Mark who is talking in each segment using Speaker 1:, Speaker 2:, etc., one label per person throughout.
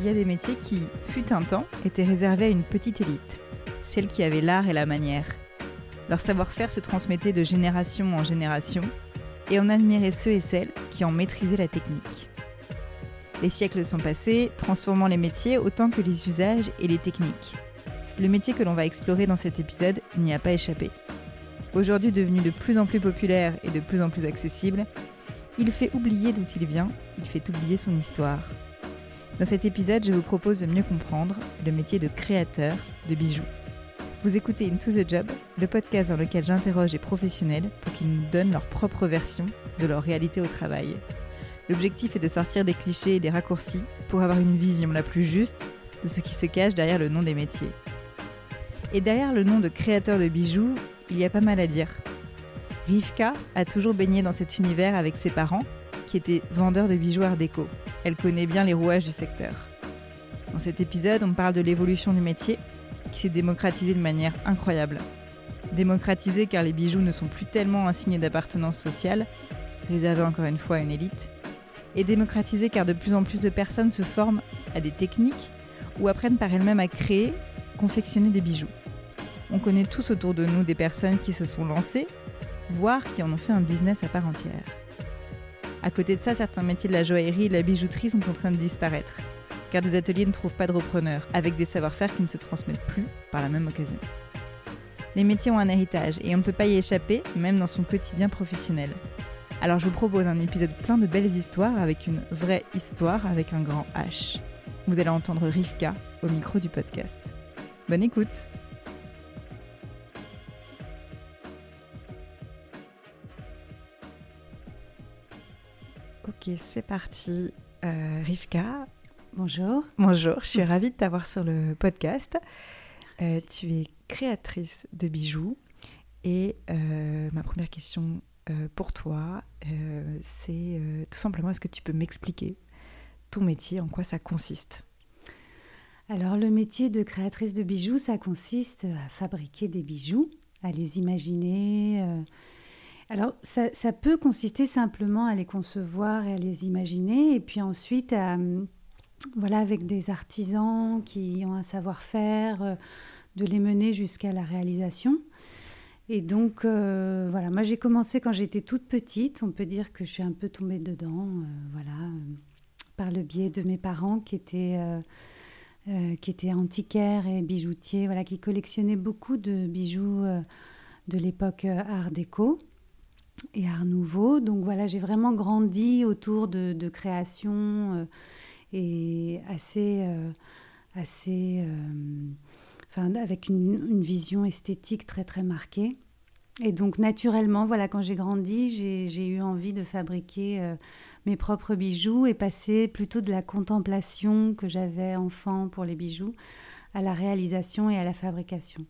Speaker 1: il y a des métiers qui, fut un temps, étaient réservés à une petite élite, celle qui avait l'art et la manière. Leur savoir-faire se transmettait de génération en génération, et on admirait ceux et celles qui en maîtrisaient la technique. Les siècles sont passés, transformant les métiers autant que les usages et les techniques. Le métier que l'on va explorer dans cet épisode n'y a pas échappé. Aujourd'hui devenu de plus en plus populaire et de plus en plus accessible, il fait oublier d'où il vient, il fait oublier son histoire. Dans cet épisode, je vous propose de mieux comprendre le métier de créateur de bijoux. Vous écoutez Into the Job, le podcast dans lequel j'interroge les professionnels pour qu'ils nous donnent leur propre version de leur réalité au travail. L'objectif est de sortir des clichés et des raccourcis pour avoir une vision la plus juste de ce qui se cache derrière le nom des métiers. Et derrière le nom de créateur de bijoux, il y a pas mal à dire. Rivka a toujours baigné dans cet univers avec ses parents, qui étaient vendeurs de bijoux art déco. Elle connaît bien les rouages du secteur. Dans cet épisode, on parle de l'évolution du métier, qui s'est démocratisé de manière incroyable. Démocratisé car les bijoux ne sont plus tellement un signe d'appartenance sociale, réservé encore une fois à une élite, et démocratisé car de plus en plus de personnes se forment à des techniques ou apprennent par elles-mêmes à créer, confectionner des bijoux. On connaît tous autour de nous des personnes qui se sont lancées, voire qui en ont fait un business à part entière. À côté de ça, certains métiers de la joaillerie et de la bijouterie sont en train de disparaître, car des ateliers ne trouvent pas de repreneurs, avec des savoir-faire qui ne se transmettent plus par la même occasion. Les métiers ont un héritage et on ne peut pas y échapper, même dans son quotidien professionnel. Alors je vous propose un épisode plein de belles histoires avec une vraie histoire avec un grand H. Vous allez entendre Rivka au micro du podcast. Bonne écoute Ok, c'est parti. Euh, Rivka,
Speaker 2: bonjour.
Speaker 1: Bonjour, je suis ravie de t'avoir sur le podcast. Euh, tu es créatrice de bijoux et euh, ma première question pour toi, c'est tout simplement est-ce que tu peux m'expliquer ton métier, en quoi ça consiste?
Speaker 2: Alors le métier de créatrice de bijoux, ça consiste à fabriquer des bijoux, à les imaginer alors, ça, peut consister simplement à les concevoir et à les imaginer, et puis ensuite, voilà, avec des artisans qui ont un savoir-faire, euh, de les mener jusqu'à la réalisation. Et donc, euh, voilà, moi j'ai commencé quand j'étais toute petite. On peut dire que je suis un peu tombée dedans, euh, voilà, par le biais de mes parents qui étaient, qui étaient antiquaires et bijoutiers, voilà, qui collectionnaient beaucoup de bijoux de l'époque Art déco et Art Nouveau. Donc voilà, j'ai vraiment grandi autour de, de euh, et assez, euh, assez, euh, enfin avec une, une, vision esthétique très très marquée. Et donc naturellement, voilà, quand j'ai grandi, j'ai eu envie de fabriquer mes propres bijoux et passer plutôt de la contemplation que j'avais enfant pour les bijoux à la réalisation et à la fabrication.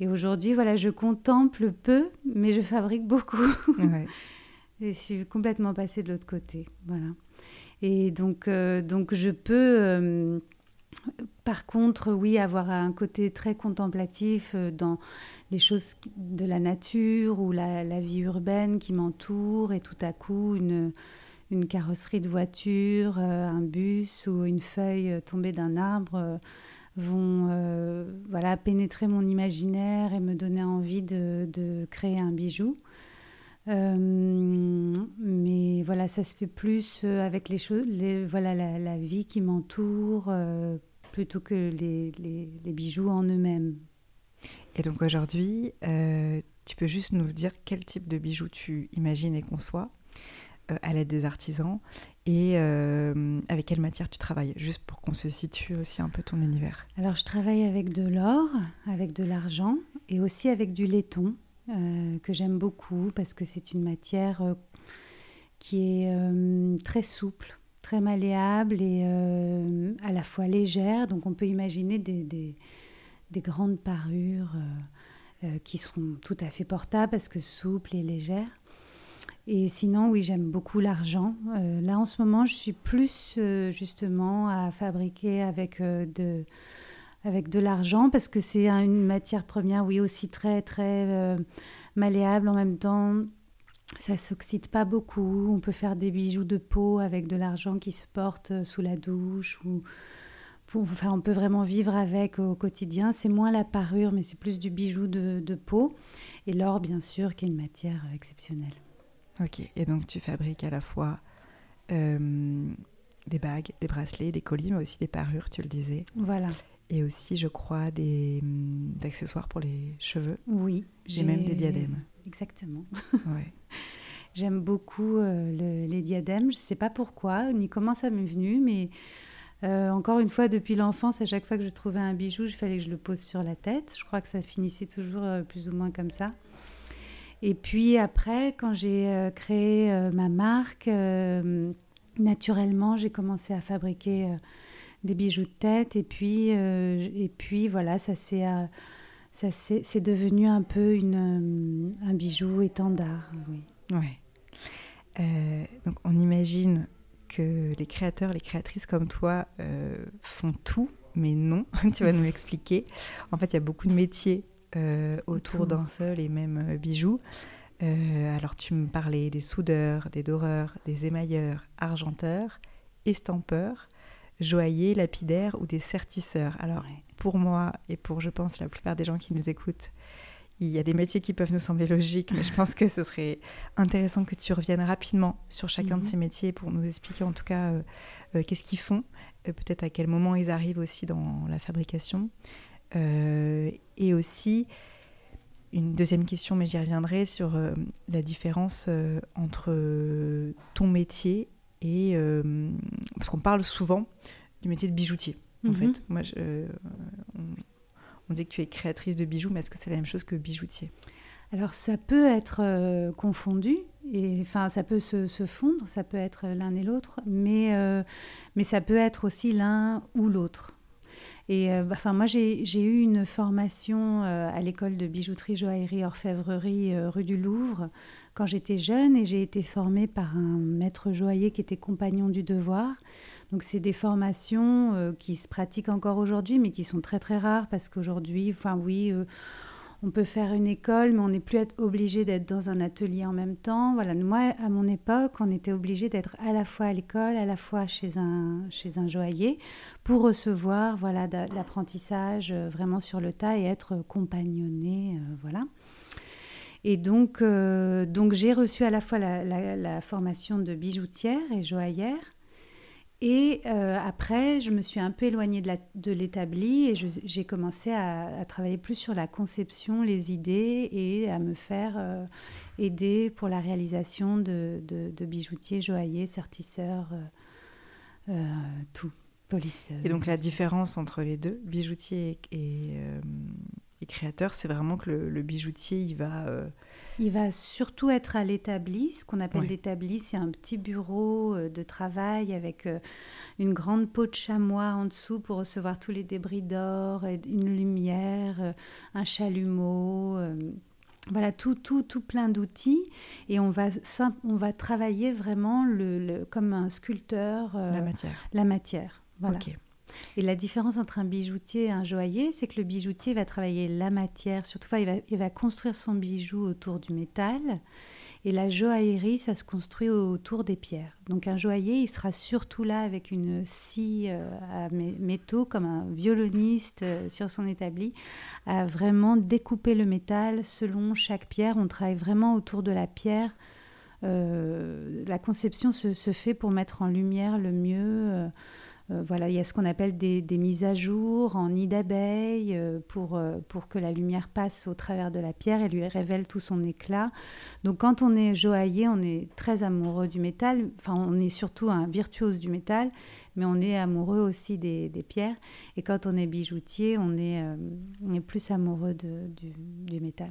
Speaker 2: Et aujourd'hui, voilà, je contemple peu, mais je fabrique beaucoup. et je suis complètement passée de l'autre côté. Voilà. Et donc, euh, donc je peux, euh, par contre, oui, avoir un côté très contemplatif euh, dans les choses de la nature ou la, la vie urbaine qui m'entoure, et tout à coup, une, une carrosserie de voiture, un bus ou une feuille tombée d'un arbre vont euh, voilà, pénétrer mon imaginaire et me donner envie de, de créer un bijou. Euh, mais voilà, ça se fait plus euh, avec les choses, les, voilà, la, la, vie qui m'entoure plutôt que les, les, les, bijoux en eux-mêmes.
Speaker 1: Et donc aujourd'hui, tu peux juste nous dire quel type de bijoux tu imagines et conçois à l'aide des artisans et euh, avec quelle matière tu travailles, juste pour qu'on se situe aussi un peu ton univers.
Speaker 2: Alors je travaille avec de l'or, avec de l'argent et aussi avec du laiton euh, que j'aime beaucoup parce que c'est une matière qui est très souple, très malléable et à la fois légère. Donc on peut imaginer des, des, des grandes parures qui sont tout à fait portables parce que souples et légères. Et sinon, oui, j'aime beaucoup l'argent. Euh, là, en ce moment, je suis plus euh, justement à fabriquer avec, euh, de, avec de l'argent parce que c'est une matière première, oui, aussi très, très malléable en même temps. Ça s'oxyde pas beaucoup. On peut faire des bijoux de peau avec de l'argent qui se porte sous la douche ou enfin, on peut vraiment vivre avec au quotidien. C'est moins la parure, mais c'est plus du bijou de peau. Et l'or, bien sûr, qui est une matière exceptionnelle.
Speaker 1: Ok, et donc tu fabriques à la fois euh, des bagues, des bracelets, des colis, mais aussi des parures, tu le disais.
Speaker 2: Voilà.
Speaker 1: Et aussi, je crois, des, hum, accessoires pour les cheveux.
Speaker 2: Oui.
Speaker 1: J'ai même des diadèmes.
Speaker 2: Exactement.
Speaker 1: Ouais.
Speaker 2: J'aime beaucoup euh, les diadèmes. Je ne sais pas pourquoi, ni comment ça m'est venu, mais euh, encore une fois, depuis l'enfance, à chaque fois que je trouvais un bijou, il fallait que je le pose sur la tête. Je crois que ça finissait toujours euh, plus ou moins comme ça. Et puis après, quand j'ai créé ma marque, naturellement, j'ai commencé à fabriquer des bijoux de tête. Et puis, et puis voilà, ça s'est c'est devenu un peu une, un bijou étendard. Oui.
Speaker 1: Ouais. Euh, donc on imagine que les créateurs, les créatrices comme toi euh, font tout, mais non, tu vas nous expliquer. En fait, il y a beaucoup de métiers euh, autour d'un seul et même bijou. alors tu me parlais des soudeurs, des doreurs, des émailleurs, argenteurs, estampeurs, joailliers, lapidaires ou des sertisseurs. Alors pour moi et pour, je pense, la plupart des gens qui nous écoutent, il y a des métiers qui peuvent nous sembler logiques, mais je pense que ce serait intéressant que tu reviennes rapidement sur chacun de mhm. ces métiers pour nous expliquer en tout cas euh, euh, qu'est-ce qu'ils font, euh, peut-être à quel moment ils arrivent aussi dans la fabrication. Et aussi, une deuxième question, mais j'y reviendrai, sur la différence entre ton métier et... parce qu'on parle souvent du métier de bijoutier, en mhm. fait. Moi, je, on dit que tu es créatrice de bijoux, mais est-ce que c'est la même chose que bijoutier?
Speaker 2: Alors ça peut être euh, confondu, et enfin ça peut se, fondre, ça peut être l'un et l'autre, mais, euh, mais ça peut être aussi l'un ou l'autre. Et euh, enfin moi j'ai eu une formation à l'école de bijouterie, joaillerie, orfèvrerie rue du Louvre quand j'étais jeune et j'ai été formée par un maître joaillier qui était compagnon du devoir. Donc c'est des formations euh, qui se pratiquent encore aujourd'hui, mais qui sont très très rares parce qu'aujourd'hui, enfin oui, euh, on peut faire une école, mais on n'est plus obligé d'être dans un atelier en même temps. Voilà, moi à mon époque, on était obligé d'être à la fois à l'école, à la fois chez un chez un joaillier pour recevoir voilà de, l'apprentissage euh, vraiment sur le tas et être compagnonné, voilà. Et donc, donc j'ai reçu à la fois la, formation de bijoutière et joaillère, et euh, après, je me suis un peu éloignée de l'établi et j'ai commencé à, travailler plus sur la conception, les idées et à me faire euh, aider pour la réalisation de, bijoutiers, joailliers, sertisseurs, euh, tout, polisseurs.
Speaker 1: Et donc la différence entre les deux, bijoutier et, et créateur, c'est vraiment que le, bijoutier, il va... Euh,
Speaker 2: il va surtout être à l'établi. Ce qu'on appelle l'établi, c'est un petit bureau euh, de travail avec euh, une grande peau de chamois en dessous pour recevoir tous les débris d'or, une lumière, un chalumeau voilà, tout, tout, tout plein d'outils. Et on va, on va travailler vraiment le, comme un sculpteur.
Speaker 1: la matière.
Speaker 2: La matière. Voilà. Et la différence entre un bijoutier et un joaillier, c'est que le bijoutier va travailler la matière, surtout il va, construire son bijou autour du métal. Et la joaillerie, ça se construit autour des pierres. Donc un joaillier, il sera surtout là avec une scie euh, à métaux, comme un violoniste euh, sur son établi, à vraiment découper le métal selon chaque pierre. On travaille vraiment autour de la pierre. Euh, la conception se, fait pour mettre en lumière le mieux voilà, il y a ce qu'on appelle des, mises à jour en nid d'abeille euh, pour, euh, pour que la lumière passe au travers de la pierre et lui révèle tout son éclat. Donc quand on est joaillier, on est très amoureux du métal, enfin on est surtout un virtuose du métal, mais on est amoureux aussi des, pierres. Et quand on est bijoutier, on est, on est plus amoureux de, du, du métal.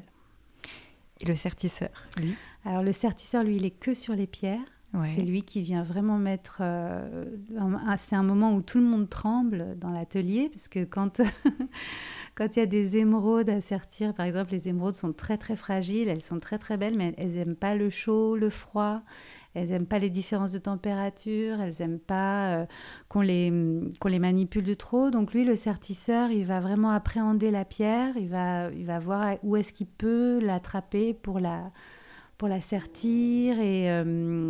Speaker 1: Et le sertisseur, lui?
Speaker 2: Alors le sertisseur, lui, il est que sur les pierres. C'est lui qui vient vraiment mettre. Euh, c'est un moment où tout le monde tremble dans l'atelier, parce que quand quand il y a des émeraudes à sertir, par exemple, les émeraudes sont très très fragiles, elles sont très très belles, mais elles n'aiment pas le chaud, le froid. Elles n'aiment pas les différences de température, elles n'aiment pas euh, qu'on les, qu'on les manipule de trop. Donc lui, le sertisseur, il va vraiment appréhender la pierre, il va, il va voir où est-ce qu'il peut l'attraper pour la, pour la sertir et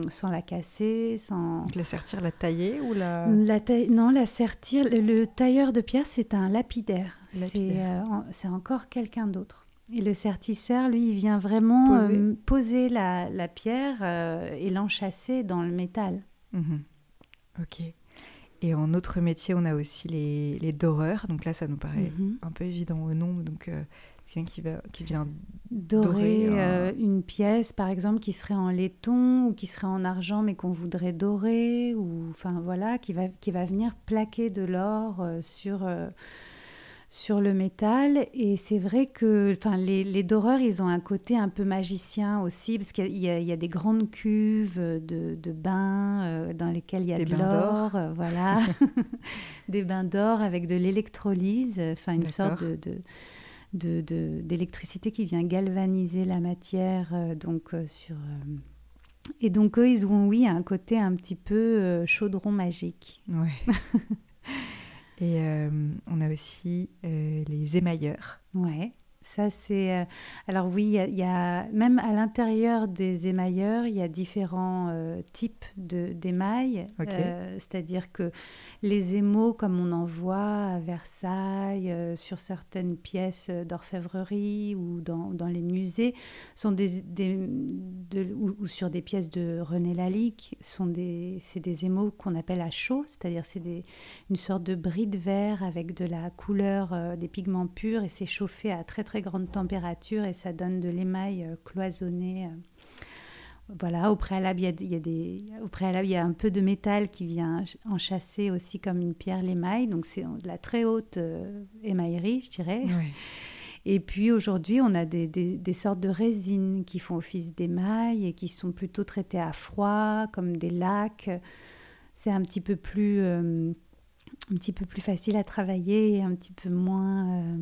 Speaker 2: sans la casser, sans.
Speaker 1: la sertir, la tailler ou la.
Speaker 2: la Non, la sertir. Le, tailleur de pierre, c'est un lapidaire. C'est encore quelqu'un d'autre. Et le sertisseur, lui, il vient vraiment poser, la, la, pierre et l'enchasser dans le métal.
Speaker 1: Mhm. Ok. Et en autre métier, on a aussi les, les doreurs. Donc là, ça nous paraît mhm. un peu évident au nom. Donc, euh, c'est quelqu'un qui, va, qui vient
Speaker 2: dorer, euh, une pièce, par exemple, qui serait en laiton ou qui serait en argent, mais qu'on voudrait dorer. Ou, enfin, voilà, qui va, qui va venir plaquer de l'or euh, sur sur le métal. Et c'est vrai que enfin, les, les, doreurs, ils ont un côté un peu magicien aussi, parce qu'il y, y, a des grandes cuves de, de bains euh, dans lesquelles il y a de l'or. Euh, voilà. des bains d'or avec de l'électrolyse, enfin une sorte de, de d'électricité qui vient galvaniser la matière euh, donc sur et donc eux ils ont oui un côté un petit peu chaudron magique
Speaker 1: ouais Et euh, on a aussi euh, les émailleurs.
Speaker 2: Ouais. Ça, c'est. Euh, alors, oui, il y, a, même à l'intérieur des émailleurs, il y a différents euh, types d'émails. Euh, c'est-à-dire que les émaux, comme on en voit à Versailles, sur certaines pièces d'orfèvrerie ou dans, dans, les musées, sont des, des ou, sur des pièces de René Lalique, sont des, c'est des émaux qu'on appelle à chaud, c'est-à-dire c'est une sorte de bride vert avec de la couleur des pigments purs et c'est chauffé à très très grande température et ça donne de l'émail euh, cloisonné. Euh. Voilà, au préalable, il y, a, des, au préalable, il y a un peu de métal qui vient enchasser aussi comme une pierre l'émail. Donc, c'est de la très haute euh, émaillerie, je dirais. Et puis aujourd'hui, on a des, des, sortes de résines qui font office d'émail et qui sont plutôt traitées à froid, comme des lacs. C'est un petit peu plus, un petit peu plus facile à travailler et un petit peu moins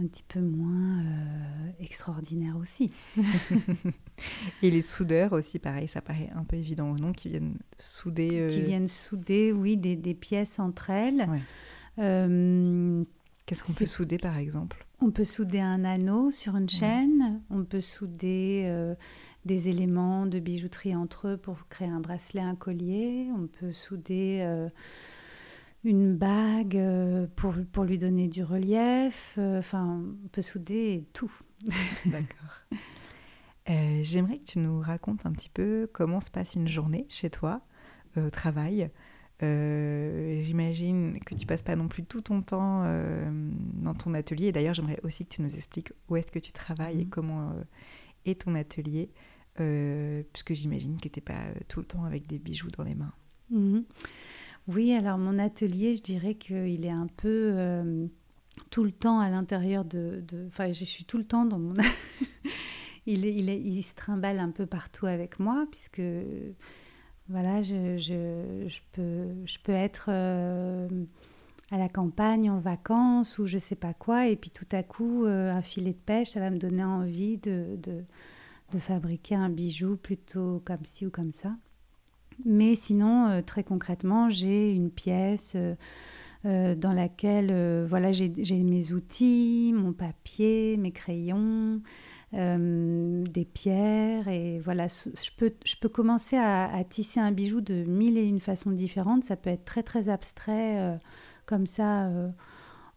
Speaker 2: un petit peu moins euh, extraordinaire aussi.
Speaker 1: et les soudeurs aussi, pareil, ça paraît un peu évident au nom, qui viennent souder.
Speaker 2: Euh, qui viennent souder, oui, des, des pièces entre elles.
Speaker 1: Euh, Qu'est-ce qu'on peut souder par exemple?
Speaker 2: On peut souder un anneau sur une chaîne, on peut souder des éléments de bijouterie entre eux pour créer un bracelet, un collier, on peut souder une bague euh, pour, pour lui donner du relief. Euh, enfin, on peut souder tout.
Speaker 1: D'accord. Euh, j'aimerais que tu nous racontes un petit peu comment se passe une journée chez toi, au travail. J'imagine que tu passes pas non plus tout ton temps dans ton atelier. D'ailleurs, j'aimerais aussi que tu nous expliques où est-ce que tu travailles et mhm. comment est ton atelier, puisque j'imagine que tu n'es pas tout le temps avec des bijoux dans les mains.
Speaker 2: Mhm. Oui, alors mon atelier, je dirais qu'il est un peu euh, tout le temps à l'intérieur de, Enfin, je suis tout le temps dans mon... il, il, il, se trimballe un peu partout avec moi, puisque voilà, je, je, je peux, je peux être euh, à la campagne, en vacances, ou je sais pas quoi, et puis tout à coup, euh, un filet de pêche, ça va me donner envie de, de, de fabriquer un bijou plutôt comme ci ou comme ça. Mais sinon, euh, très concrètement, j'ai une pièce euh, euh, dans laquelle voilà, j'ai mes outils, mon papier, mes crayons, des pierres. Et voilà, je peux, je peux commencer à, à, tisser un bijou de mille et une façons différentes. Ça peut être très, très abstrait, comme ça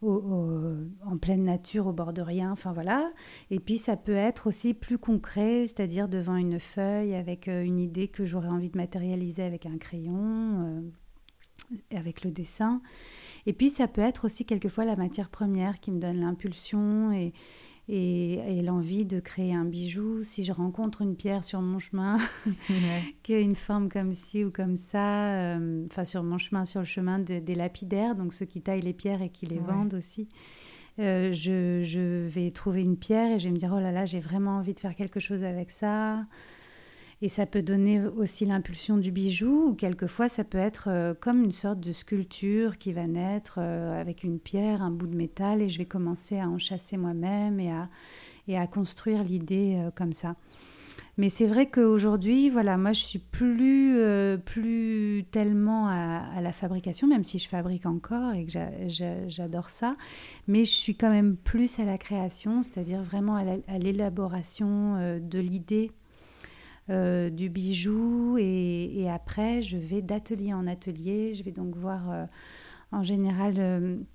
Speaker 2: en pleine nature, au bord de rien, enfin voilà. Et puis ça peut être aussi plus concret, c'est-à-dire devant une feuille avec euh, une idée que j'aurais envie de matérialiser avec un crayon, euh, avec le dessin. Et puis ça peut être aussi quelquefois la matière première qui me donne l'impulsion et, et, l'envie de créer un bijou. Si je rencontre une pierre sur mon chemin qui a une forme comme ci ou comme ça, euh, enfin sur mon chemin, sur le chemin des lapidaires, donc ceux qui taillent les pierres et qui les vendent aussi. Euh, je, je, vais trouver une pierre et je vais me dire oh là là j'ai vraiment envie de faire quelque chose avec ça et ça peut donner aussi l'impulsion du bijou, ou quelquefois ça peut être euh, comme une sorte de sculpture qui va naître euh, avec une pierre, un bout de métal, et je vais commencer à enchasser moi-même et à, et à construire l'idée euh, comme ça. Mais c'est vrai qu'aujourd'hui, voilà, moi je suis plus, plus tellement à, la fabrication, même si je fabrique encore et que j'adore ça, mais je suis quand même plus à la création, c'est-à-dire vraiment à l'élaboration de l'idée du bijou et, après je vais d'atelier en atelier. Je vais donc voir en général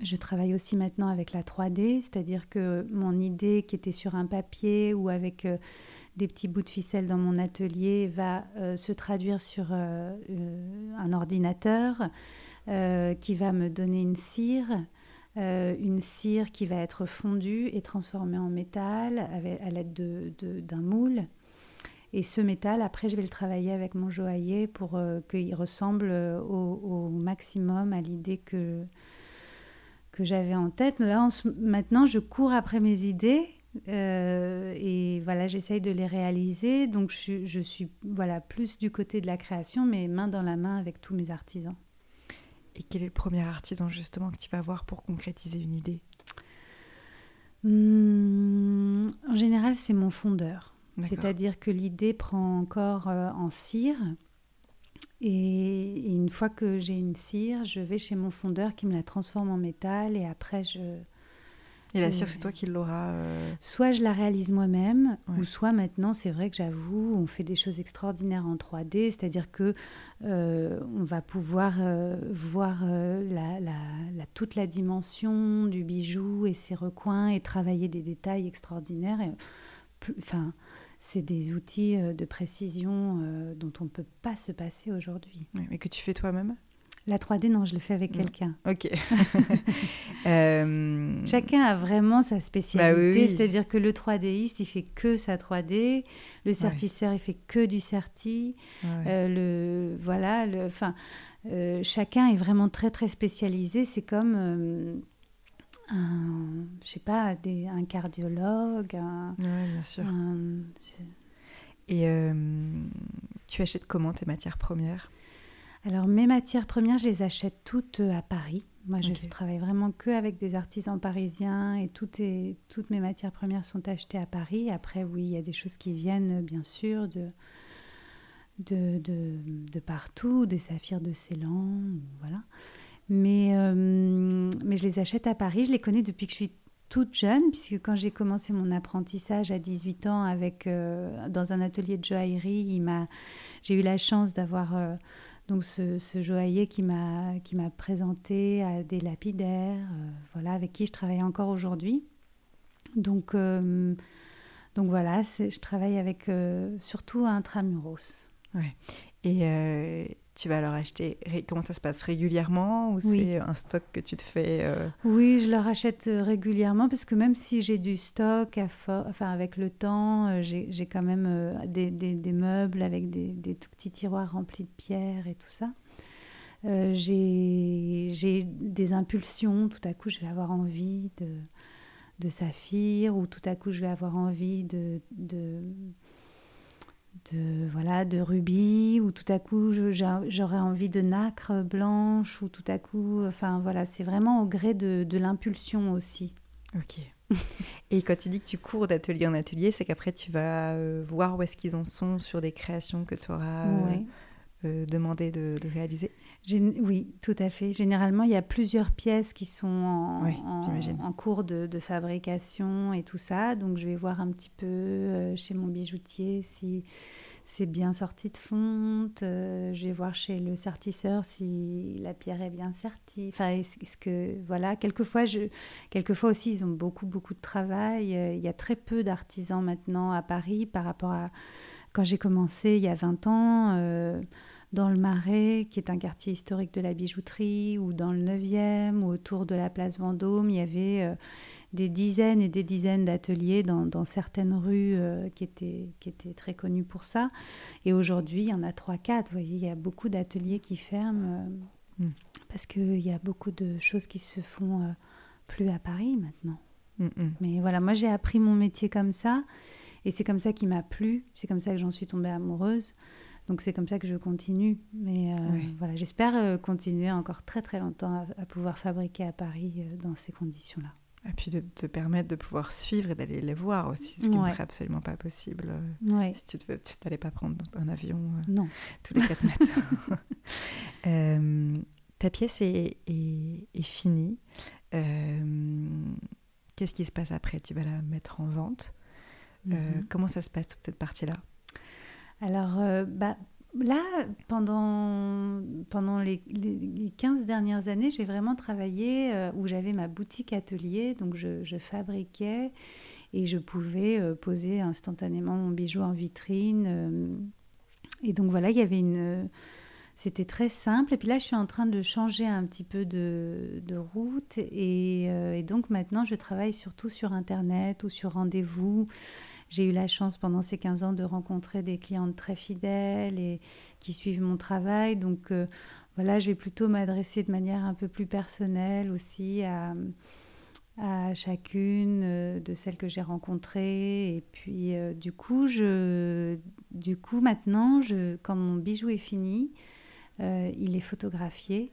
Speaker 2: je travaille aussi maintenant avec la 3D, c'est-à-dire que mon idée qui était sur un papier ou avec euh, des petits bouts de ficelle dans mon atelier va euh, se traduire sur euh, un ordinateur qui va me donner une cire, une cire qui va être fondue et transformée en métal à l'aide d'un moule. Et ce métal, après, je vais le travailler avec mon joaillier pour qu'il ressemble au, maximum à l'idée que, que j'avais en tête. Là, maintenant, je cours après mes idées euh, et voilà, j'essaye de les réaliser. Donc, je, je, suis voilà plus du côté de la création, mais main dans la main avec tous mes artisans.
Speaker 1: Et quel est le premier artisan justement que tu vas voir pour concrétiser une idée?
Speaker 2: Hum, En général, c'est mon fondeur. C'est-à-dire que l'idée prend encore euh, en cire. Et, une fois que j'ai une cire, je vais chez mon fondeur qui me la transforme en métal et après je...
Speaker 1: Et la cire, c'est toi qui l'auras
Speaker 2: euh, Soit je la réalise moi-même, ou soit maintenant, c'est vrai que j'avoue, on fait des choses extraordinaires en 3D, c'est-à-dire que euh, on va pouvoir euh, voir la, la, toute la dimension du bijou et ses recoins et travailler des détails extraordinaires. Et, enfin, c'est des outils euh, de précision euh, dont on ne peut pas se passer aujourd'hui.
Speaker 1: mais que tu fais toi-même?
Speaker 2: La 3D, non, je le fais avec quelqu'un.
Speaker 1: Ok.
Speaker 2: Euh, Chacun a vraiment sa spécialité, bah c'est-à-dire que le 3Diste, il fait que sa 3D, le certisseur, il fait que du certi. le, voilà, le, enfin, chacun est vraiment très, très spécialisé. C'est comme un, je sais pas, des, un cardiologue. Un,
Speaker 1: bien sûr. Et euh, tu achètes comment tes matières premières?
Speaker 2: Alors, mes matières premières, je les achète toutes euh, à Paris. Moi, je travaille vraiment que avec des artisans parisiens et toutes, toutes mes matières premières sont achetées à Paris. Après, oui, il y a des choses qui viennent, bien sûr, de, de, de, de partout, des saphirs de Ceylan, voilà. Mais, euh, mais je les achète à Paris. Je les connais depuis que je suis toute jeune, puisque quand j'ai commencé mon apprentissage à 18 ans avec, euh, dans un atelier de joaillerie, j'ai eu la chance d'avoir euh, donc ce, joaillier qui m'a présenté à des lapidaires, voilà, avec qui je travaille encore aujourd'hui. Donc, donc voilà, je travaille avec surtout intramuros.
Speaker 1: Ouais. Et tu vas leur acheter, comment ça se passe régulièrement ou c'est un stock que tu te fais euh
Speaker 2: Oui, je leur achète euh, régulièrement parce que même si j'ai du stock, enfin avec le temps, euh, j'ai quand même des, des, meubles avec des, des, tout petits tiroirs remplis de pierres et tout ça. j'ai des impulsions, tout à coup je vais avoir envie de, de saphir ou tout à coup je vais avoir envie de, de de voilà de rubis ou tout à coup j'aurais envie de nacre blanche ou tout à coup enfin voilà c'est vraiment au gré de, de l'impulsion aussi.
Speaker 1: Ok. Et quand tu dis que tu cours d'atelier en atelier c'est qu'après tu vas euh, voir où est-ce qu'ils en sont sur les créations que tu auras euh, euh, demandé de, de réaliser
Speaker 2: oui, tout à fait. Généralement, il y a plusieurs pièces qui sont en, en, cours de, de, fabrication et tout ça. Donc, je vais voir un petit peu euh, chez mon bijoutier si c'est bien sorti de fonte. Euh, je vais voir chez le sertisseur si la pierre est bien sertie. Enfin, est-ce que voilà, quelquefois, je, quelquefois aussi, ils ont beaucoup beaucoup de travail. Euh, il y a très peu d'artisans maintenant à Paris par rapport à quand j'ai commencé il y a 20 ans dans le Marais, qui est un quartier historique de la bijouterie, ou dans le 9e, ou autour de la place Vendôme, il y avait euh, des dizaines et des dizaines d'ateliers dans, certaines rues euh, qui, étaient, qui étaient très connues pour ça. Et aujourd'hui, il y en a 3-4. Vous voyez, il y a beaucoup d'ateliers qui ferment euh, mm. parce qu'il y a beaucoup de choses qui se font plus à Paris maintenant. Mm, mm. Mais voilà, moi j'ai appris mon métier comme ça. Et c'est comme ça qui m'a plu, c'est comme ça que j'en suis tombée amoureuse. Donc c'est comme ça que je continue. Mais euh, voilà, j'espère euh, continuer encore très très longtemps à, pouvoir fabriquer à Paris euh, dans ces conditions-là.
Speaker 1: Et puis de te permettre de pouvoir suivre et d'aller les voir aussi, ce qui ne serait absolument pas possible si tu ne t'allais pas prendre un avion non. tous les quatre matins. ta pièce est, est, finie. Qu'est-ce qui se passe après? Tu vas la mettre en vente. Mhm. Comment ça se passe toute cette partie-là?
Speaker 2: Alors, euh, bah, là, pendant, pendant les, les, 15 dernières années, j'ai vraiment travaillé euh, où j'avais ma boutique atelier, donc je, fabriquais et je pouvais euh, poser instantanément mon bijou en vitrine. et donc voilà, il y avait une c'était très simple. Et puis là, je suis en train de changer un petit peu de, route. Et, donc maintenant, je travaille surtout sur Internet ou sur rendez-vous. J'ai eu la chance pendant ces 15 ans de rencontrer des clientes très fidèles et qui suivent mon travail. Donc euh, voilà, je vais plutôt m'adresser de manière un peu plus personnelle aussi à, chacune euh, de celles que j'ai rencontrées. Et puis euh, du, coup, je, du coup, maintenant, quand mon bijou est fini, il est photographié.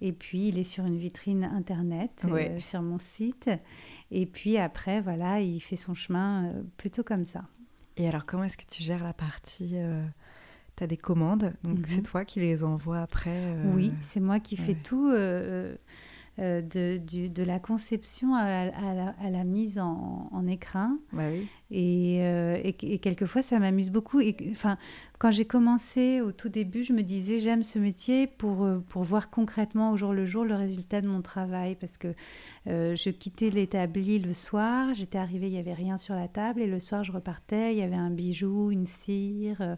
Speaker 2: Et puis, il est sur une vitrine internet, sur mon site. Et puis après, voilà, il fait son chemin euh, plutôt comme ça.
Speaker 1: Et alors, comment est-ce que tu gères la partie euh, Tu as des commandes, donc c'est mhm. toi qui les envoies après euh,
Speaker 2: Oui, c'est moi qui fais tout. Euh, de, de, la conception à, la, mise en, en écrin.
Speaker 1: Bah oui.
Speaker 2: Euh, et, et, quelquefois, ça m'amuse beaucoup. Et, enfin, quand j'ai commencé au tout début, je me disais, j'aime ce métier pour, euh, pour voir concrètement au jour le jour le résultat de mon travail. Parce que je quittais l'établi le soir, j'étais arrivée, il n'y avait rien sur la table. Et le soir, je repartais, il y avait un bijou, une cire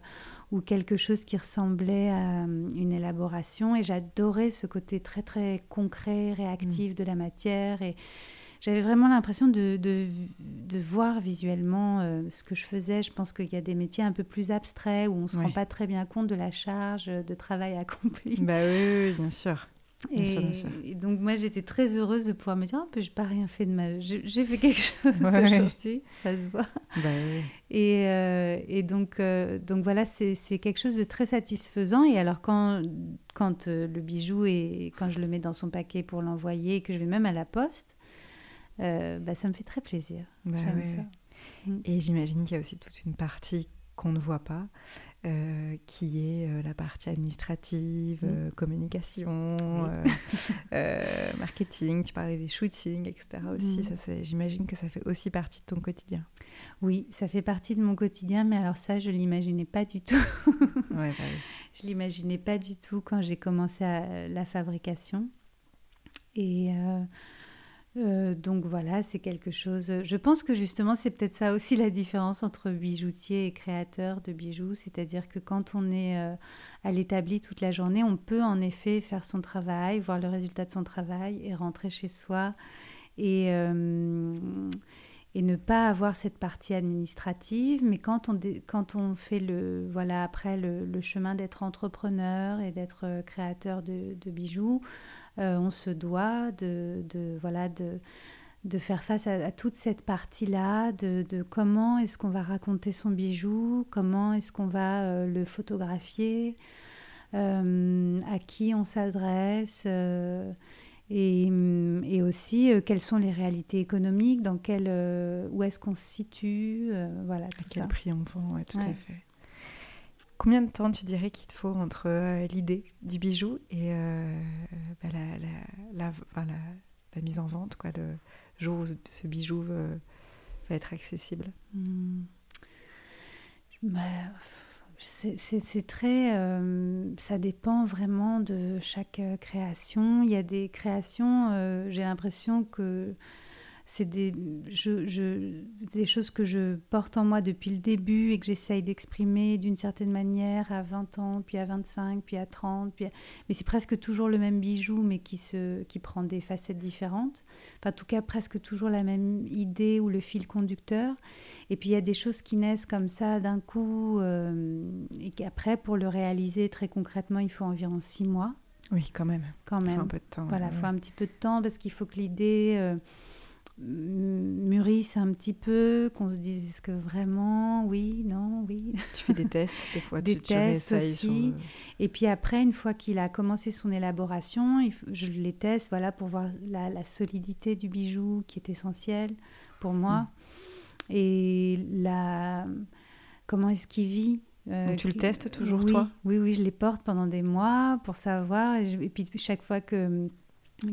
Speaker 2: ou quelque chose qui ressemblait à euh, une élaboration. Et j'adorais ce côté très très concret, réactif mm. de la matière. Et j'avais vraiment l'impression de, de, de, voir visuellement euh, ce que je faisais. Je pense qu'il y a des métiers un peu plus abstraits où on ne se rend pas très bien compte de la charge de travail accompli.
Speaker 1: Bah oui, oui bien sûr.
Speaker 2: Et, donc moi j'étais très heureuse de pouvoir me dire oh, j'ai pas rien fait de mal j'ai fait quelque chose aujourd'hui ça se voit
Speaker 1: bah, oui.
Speaker 2: et, euh, et, donc euh, donc voilà c'est quelque chose de très satisfaisant et alors quand quand le bijou et quand je le mets dans son paquet pour l'envoyer et que je vais même à la poste bah, ça me fait très plaisir
Speaker 1: bah, ça. Mm. et j'imagine qu'il y a aussi toute une partie qu'on ne voit pas euh, qui est euh, la partie administrative, mm. euh, communication, marketing. Tu parlais des shootings, etc. aussi. Mm. J'imagine que ça fait aussi partie de ton quotidien.
Speaker 2: Oui, ça fait partie de mon quotidien, mais alors ça, je l'imaginais pas du tout.
Speaker 1: ouais, bah
Speaker 2: Je l'imaginais pas du tout quand j'ai commencé à la fabrication. Et euh, donc voilà, c'est quelque chose. Je pense que justement, c'est peut-être ça aussi la différence entre bijoutier et créateur de bijoux. C'est-à-dire que quand on est euh, à l'établi toute la journée, on peut en effet faire son travail, voir le résultat de son travail et rentrer chez soi et, euh, ne pas avoir cette partie administrative. Mais quand on, fait le, voilà, après le, chemin d'être entrepreneur et d'être créateur de bijoux, euh, on se doit de, voilà, de, de faire face à, toute cette partie-là, de, comment est-ce qu'on va raconter son bijou, comment est-ce qu'on va euh, le photographier, euh, à qui on s'adresse. Et, et, aussi quelles sont les réalités économiques, dans quel, où est-ce qu'on se situe, voilà tout à
Speaker 1: quel prix on vend, tout à fait. Combien de temps tu dirais qu'il te faut entre euh, l'idée du bijou et euh, bah, la, mise en vente, quoi, le jour où ce bijou euh, va être accessible? Hmm.
Speaker 2: bah, C'est très. ça dépend vraiment de chaque création. Il y a des créations, j'ai l'impression que c'est des, des choses que je porte en moi depuis le début et que j'essaye d'exprimer d'une certaine manière à 20 ans, puis à 25, puis à 30. Puis Mais c'est presque toujours le même bijou, mais qui, se... qui prend des facettes différentes. Enfin, en tout cas, presque toujours la même idée ou le fil conducteur. Et puis, il y a des choses qui naissent comme ça d'un coup, euh, et qu'après, pour le réaliser très concrètement, il faut environ six mois.
Speaker 1: Oui, quand même.
Speaker 2: Quand même. Il
Speaker 1: faut un peu de temps.
Speaker 2: Voilà, il faut un petit peu de temps parce qu'il faut que l'idée... Euh, mûrissent un petit peu, qu'on se dise est-ce que vraiment, oui, non, oui.
Speaker 1: Tu fais des tests des fois,
Speaker 2: des tests aussi. Et puis après, une fois qu'il a commencé son élaboration, je les teste, voilà, pour voir la, solidité du bijou qui est essentielle pour moi mm. et la comment est-ce qu'il vit.
Speaker 1: Euh, tu le testes toujours
Speaker 2: oui,
Speaker 1: toi?
Speaker 2: Oui, oui, je les porte pendant des mois pour savoir. Et, et puis chaque fois que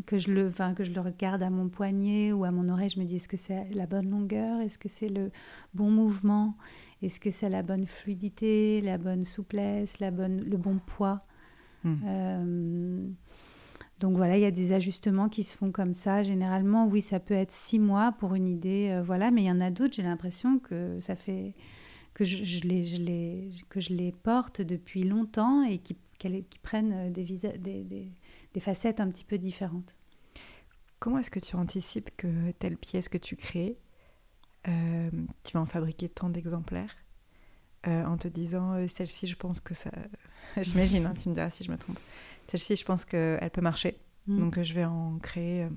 Speaker 2: que je le, enfin, que je le regarde à mon poignet ou à mon oreille, je me dis est-ce que c'est la bonne longueur, est-ce que c'est le bon mouvement, est-ce que c'est la bonne fluidité, la bonne souplesse, la bonne, le bon poids? Hmm. Euh, donc voilà, il y a des ajustements qui se font comme ça. Généralement, oui, ça peut être six mois pour une idée, euh, voilà. Mais il y en a d'autres. J'ai l'impression que ça fait que je, je, les, je les, que je les porte depuis longtemps et qui, qui prennent des, des, des, des facettes un petit peu différentes.
Speaker 1: Comment est-ce que tu anticipes que telle pièce que tu crées, euh, tu vas en fabriquer tant d'exemplaires euh, en te disant euh, celle-ci, je pense que ça. J'imagine, hein, tu me diras si je me trompe. Celle-ci, je pense qu'elle peut marcher. Mm. Donc je vais en créer,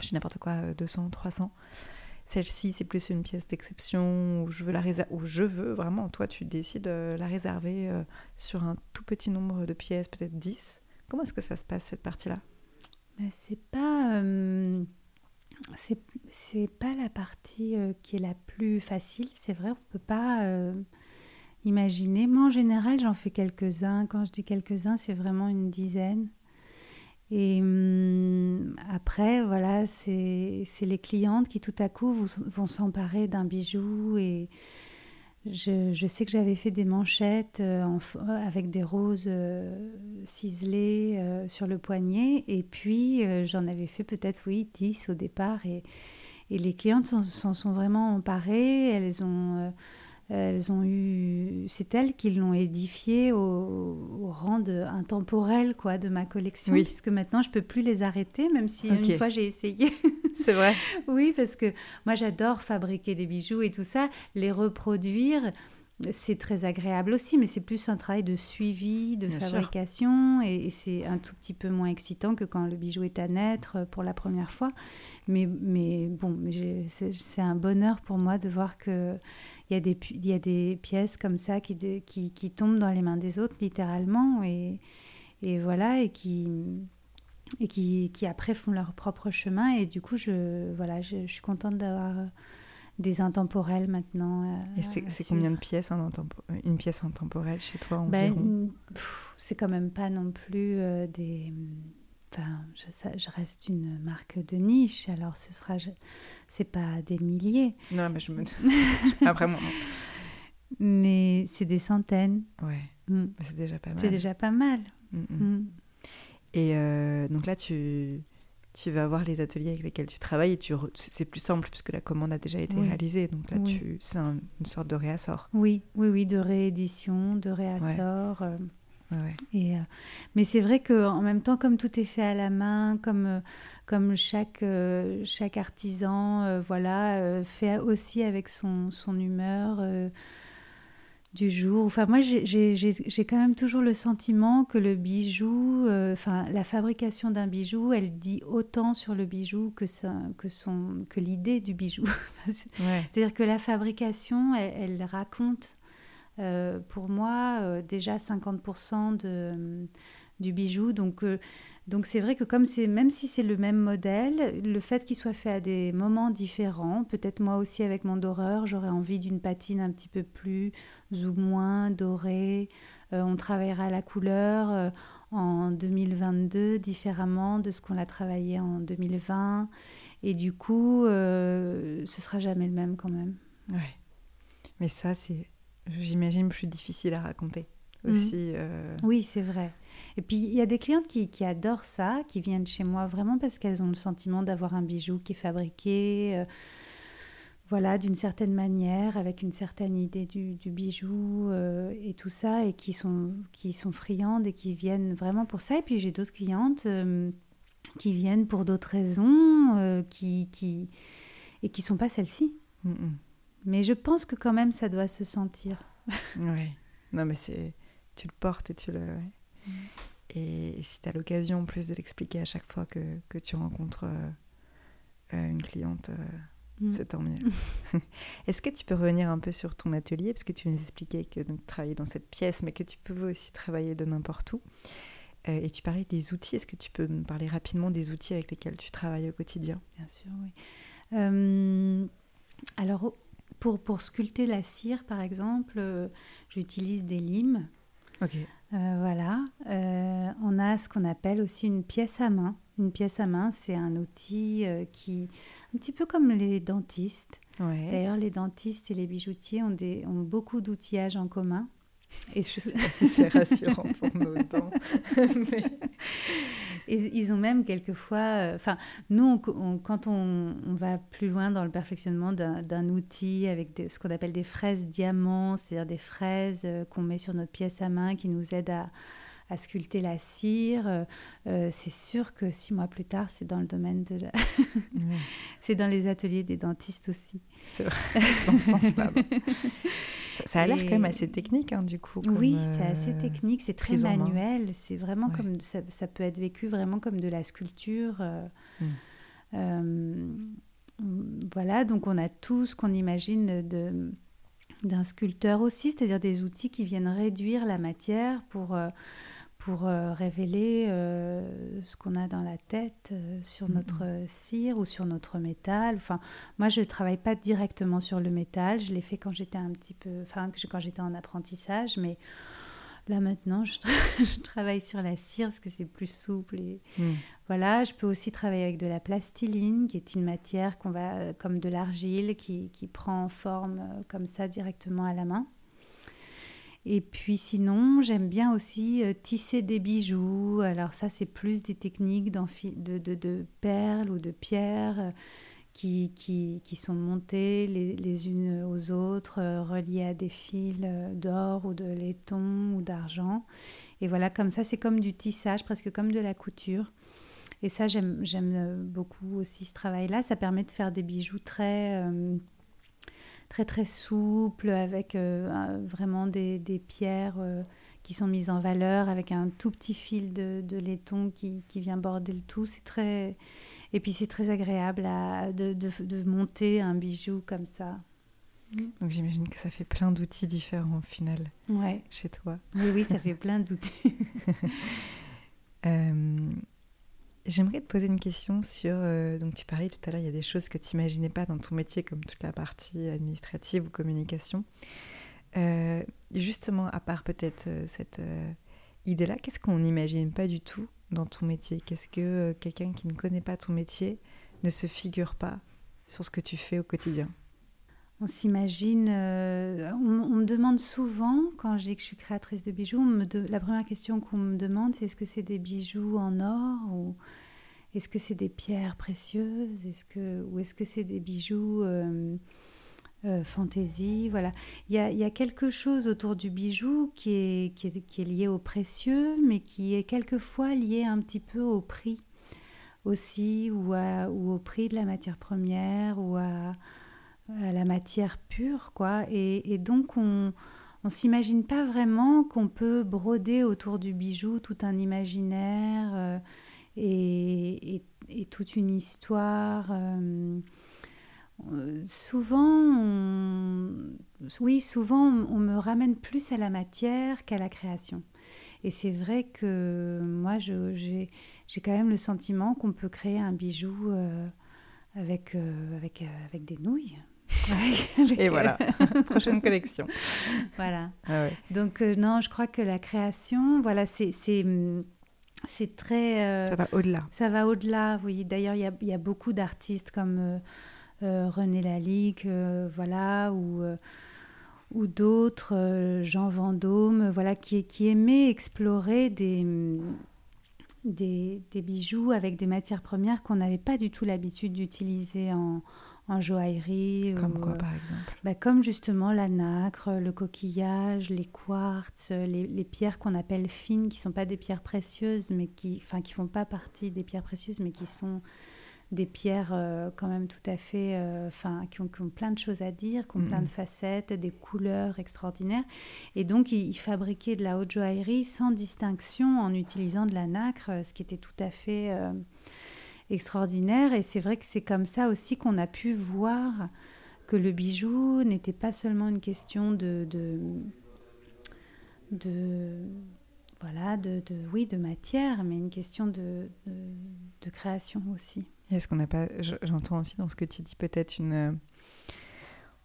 Speaker 1: je n'importe quoi, 200, 300. Celle-ci, c'est plus une pièce d'exception où je veux la où je veux vraiment, toi, tu décides de la réserver sur un tout petit nombre de pièces, peut-être 10. Comment est-ce que ça se passe cette partie-là?
Speaker 2: Ben, C'est pas euh, pas la partie euh, qui est la plus facile. C'est vrai, on peut pas euh, imaginer. Moi, en général, j'en fais quelques-uns. Quand je dis quelques-uns, c'est vraiment une dizaine. Et hum, après, voilà, c'est les clientes qui tout à coup vont s'emparer d'un bijou je, sais que j'avais fait des manchettes euh, avec des roses euh, ciselées euh, sur le poignet. Et puis, j'en avais fait peut-être, oui, 10 au départ. Et, et les clientes s'en sont vraiment emparées. Elles ont elles ont eu, c'est elles qui l'ont édifié au, rang de intemporel quoi de ma collection, puisque maintenant je peux plus les arrêter, même si une fois j'ai essayé.
Speaker 1: C'est vrai.
Speaker 2: oui, parce que moi j'adore fabriquer des bijoux et tout ça, les reproduire c'est très agréable aussi, mais c'est plus un travail de suivi, de fabrication, et, c'est un tout petit peu moins excitant que quand le bijou est à naître pour la première fois. Mais, mais bon, c'est un bonheur pour moi de voir que il y, a des, y a des pièces comme ça qui, qui, qui, tombent dans les mains des autres, littéralement, et, et voilà, et qui et qui, qui, après font leur propre chemin. Et du coup, je, voilà, je, je suis contente d'avoir des intemporels maintenant.
Speaker 1: Euh, et c'est combien de pièces une pièce intemporelle chez toi ben, environ?
Speaker 2: C'est quand même pas non plus euh, des. Enfin, je, je, reste une marque de niche, alors ce sera. C'est pas des milliers.
Speaker 1: Non, mais je me. Après, moi.
Speaker 2: Mais c'est des centaines.
Speaker 1: Ouais. Mm. C'est déjà pas mal.
Speaker 2: C'est déjà pas mal. Mm, mm.
Speaker 1: Et euh, donc là, tu tu vas voir les ateliers avec lesquels tu travailles et tu c'est plus simple puisque la commande a déjà été réalisée. Donc là, tu c'est une sorte de réassort.
Speaker 2: Oui, oui, oui, de réédition, de réassort. Euh, et, euh, mais c'est vrai qu'en même temps, comme tout est fait à la main, comme, euh, comme chaque, chaque artisan voilà, fait aussi avec son, son humeur du jour. Enfin, moi, j'ai quand même toujours le sentiment que le bijou, euh, enfin, la fabrication d'un bijou, elle dit autant sur le bijou que, ça, que, son, que l'idée du bijou. C'est-à-dire que la fabrication, elle, raconte, euh, pour moi, euh, déjà 50% de, du bijou. Donc, donc c'est vrai que comme c'est même si c'est le même modèle, le fait qu'il soit fait à des moments différents, peut-être moi aussi avec mon doreur, j'aurais envie d'une patine un petit peu plus ou moins dorée. Euh, on travaillera la couleur euh, en 2022 différemment de ce qu'on a travaillé en 2020. Et du coup, euh, ce sera jamais le même quand même.
Speaker 1: Ouais. Mais ça, c'est, j'imagine, plus difficile à raconter mmh. aussi.
Speaker 2: Oui, c'est vrai. Et puis, il y a des clientes qui, adorent ça, qui viennent chez moi vraiment parce qu'elles ont le sentiment d'avoir un bijou qui est fabriqué, euh, voilà, d'une certaine manière, avec une certaine idée du, bijou euh, et tout ça, et qui sont, qui sont friandes et qui viennent vraiment pour ça. Et puis, j'ai d'autres clientes euh, qui viennent pour d'autres raisons, qui, qui, et qui sont pas celles-ci. Mais je pense que quand même, ça doit se sentir.
Speaker 1: oui. Non, mais c'est... Tu le portes et tu le... Et si tu as l'occasion en plus de l'expliquer à chaque fois que, que tu rencontres euh, euh, une cliente, euh, mm. c'est tant mieux. Est-ce que tu peux revenir un peu sur ton atelier? Parce que tu nous expliquais que tu travaillais dans cette pièce, mais que tu peux aussi travailler de n'importe où. et tu parlais des outils. Est-ce que tu peux me parler rapidement des outils avec lesquels tu travailles au quotidien?
Speaker 2: Bien sûr, oui. alors, pour, pour sculpter la cire, par exemple, j'utilise des limes.
Speaker 1: Ok.
Speaker 2: voilà. on a ce qu'on appelle aussi une pièce à main. Une pièce à main, c'est un outil qui, un petit peu comme les dentistes. D'ailleurs, les dentistes et les bijoutiers ont, des, ont beaucoup d'outillages en commun.
Speaker 1: Et c'est rassurant pour nous dents.
Speaker 2: ils ont même quelquefois, euh, enfin, nous, quand on, va plus loin dans le perfectionnement d'un outil avec ce qu'on appelle des fraises diamants, c'est-à-dire des fraises euh, qu'on met sur notre pièce à main qui nous aident à, à sculpter la cire. Euh, euh, c'est sûr que six mois plus tard, c'est dans le domaine de la... c'est dans les ateliers des dentistes aussi.
Speaker 1: C'est vrai, dans ce sens-là. ça, a l'air quand même assez technique, hein, du coup.
Speaker 2: oui, c'est assez euh, technique, c'est très manuel. C'est vraiment comme... Ça, ça, peut être vécu vraiment comme de la sculpture. Hmm. voilà, donc on a tout ce qu'on imagine de d'un sculpteur aussi, c'est-à-dire des outils qui viennent réduire la matière pour, pour euh, révéler euh, ce qu'on a dans la tête euh, sur notre cire ou sur notre métal. Enfin, moi, je ne travaille pas directement sur le métal. Je l'ai fait quand j'étais un petit peu, enfin, quand j'étais en apprentissage, mais là maintenant, je, je, travaille sur la cire parce que c'est plus souple. Et mm. voilà, je peux aussi travailler avec de la plastiline, qui est une matière qu'on va, comme de l'argile, qui, qui prend forme comme ça directement à la main. Et puis sinon, j'aime bien aussi euh, tisser des bijoux. Alors ça, c'est plus des techniques de, de, de, perles ou de pierres euh, qui, qui, qui, sont montées les, les, unes aux autres, euh, reliées à des fils d'or ou de laiton ou d'argent. Et voilà, comme ça, c'est comme du tissage, presque comme de la couture. Et ça, j'aime beaucoup aussi ce travail-là. Ça permet de faire des bijoux très très très souple, avec euh, vraiment des, des pierres euh, qui sont mises en valeur, avec un tout petit fil de, de laiton qui, qui, vient border le tout. C'est très... Et puis c'est très agréable à, de, de, de, monter un bijou comme ça.
Speaker 1: Donc j'imagine que ça fait plein d'outils différents au final
Speaker 2: ouais.
Speaker 1: chez toi.
Speaker 2: Oui, oui, ça fait plein d'outils.
Speaker 1: euh, J'aimerais te poser une question sur. Euh, donc, tu parlais tout à l'heure, il y a des choses que tu n'imaginais pas dans ton métier, comme toute la partie administrative ou communication. Euh, justement, à part peut-être euh, cette idée-là, qu'est-ce qu'on n'imagine pas du tout dans ton métier? Qu'est-ce que quelqu'un qui ne connaît pas ton métier ne se figure pas sur ce que tu fais au quotidien?
Speaker 2: On s'imagine, on, me demande souvent, quand je dis que je suis créatrice de bijoux, la première question qu'on me demande, c'est est-ce que c'est des bijoux en or ou est-ce que c'est des pierres précieuses? Est-ce que, Ou est-ce que c'est des bijoux euh, euh, fantaisie? Voilà. Il y, a, quelque chose autour du bijou qui est, qui est, est lié au précieux, mais qui est quelquefois lié un petit peu au prix aussi, ou au prix de la matière première, ou à à la matière pure, quoi. Et, donc, on ne s'imagine pas vraiment qu'on peut broder autour du bijou tout un imaginaire euh, et, toute une histoire. Euh, souvent, oui, souvent, on, me ramène plus à la matière qu'à la création. Et c'est vrai que moi, j'ai quand même le sentiment qu'on peut créer un bijou euh, avec, avec, avec des nouilles.
Speaker 1: Et voilà, prochaine collection.
Speaker 2: Voilà. Ah Donc euh, non, je crois que la création, voilà, c'est c'est très.
Speaker 1: Euh, ça va au-delà.
Speaker 2: Ça va au-delà, oui. D'ailleurs, il y, y, a beaucoup d'artistes comme euh, René Lalique, voilà, ou ou d'autres, Jean Vendôme, voilà, qui, qui aimaient explorer des, des, des, bijoux avec des matières premières qu'on n'avait pas du tout l'habitude d'utiliser en, en joaillerie.
Speaker 1: Comme quoi, par exemple
Speaker 2: bah, Comme justement la nacre, le coquillage, les quartz, les, pierres qu'on appelle fines, qui ne sont pas des pierres précieuses, mais qui ne qui font pas partie des pierres précieuses, mais qui sont des pierres euh, quand même tout à fait, euh, enfin, qui, ont, plein de choses à dire, qui ont plein de facettes, des couleurs extraordinaires. Et donc, ils, fabriquaient de la haute joaillerie sans distinction en utilisant de la nacre, ce qui était tout à fait... Euh, extraordinaire. Et c'est vrai que c'est comme ça aussi qu'on a pu voir que le bijou n'était pas seulement une question de, de, voilà, de, de, oui, de matière, mais une question de, de, création aussi.
Speaker 1: Est-ce qu'on n'a pas, j'entends aussi dans ce que tu dis peut-être une,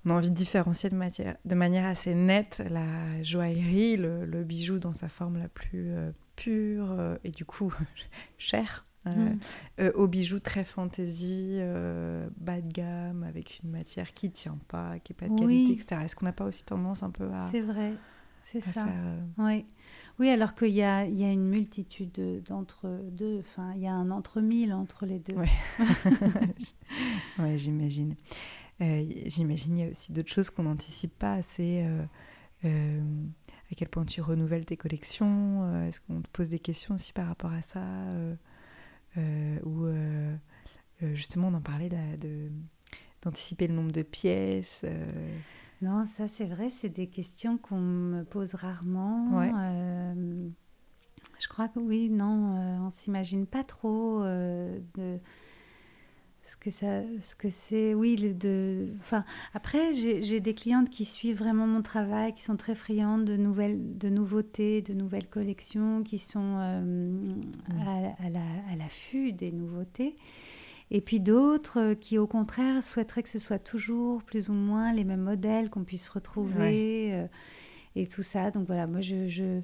Speaker 1: a envie de différencier de, matière, de manière assez nette la joaillerie, le, bijou dans sa forme la plus euh, pure euh, et du coup chère, euh, mm. au bijou très fantaisie, bas de gamme, avec une matière qui tient pas, qui n'est pas de qualité, etc. Est-ce qu'on n'a pas aussi tendance un peu à...
Speaker 2: C'est vrai, c'est ça. Oui. oui, alors qu'il y a, il y a une multitude d'entre deux, enfin il y a un entre mille entre les deux.
Speaker 1: Oui, ouais, j'imagine. Euh, j'imagine qu'il y a aussi d'autres choses qu'on n'anticipe pas. Euh, euh, à quel point tu renouvelles tes collections Est-ce qu'on te pose des questions aussi par rapport à ça Ou justement, on en parlait de, d'anticiper le nombre de pièces
Speaker 2: Non, ça c'est vrai, c'est des questions qu'on me pose rarement. je crois que oui, non, on s'imagine pas trop de ce que ça ce que c'est oui de enfin après j'ai des clientes qui suivent vraiment mon travail qui sont très friandes de nouvelles de nouveautés de nouvelles collections qui sont euh, mm. à, l'affût des nouveautés. Et puis d'autres qui au contraire souhaiteraient que ce soit toujours plus ou moins les mêmes modèles qu'on puisse retrouver euh, et tout ça. Donc voilà moi je je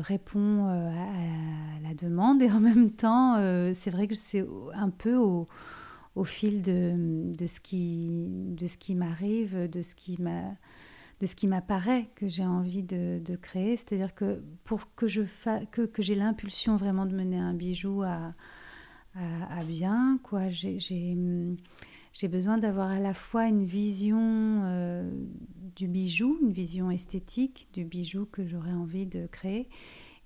Speaker 2: réponds euh, à, la demande et en même temps, euh, c'est vrai que c'est un peu au, fil de, de, ce qui, de ce qui m'arrive, de ce qui m'a de ce qui m'apparaît que j'ai envie de, créer. C'est-à-dire que pour que je que, j'ai l'impulsion vraiment de mener un bijou à, à, bien, quoi, j'ai j'ai besoin d'avoir à la fois une vision euh, du bijou, une vision esthétique du bijou que j'aurais envie de créer,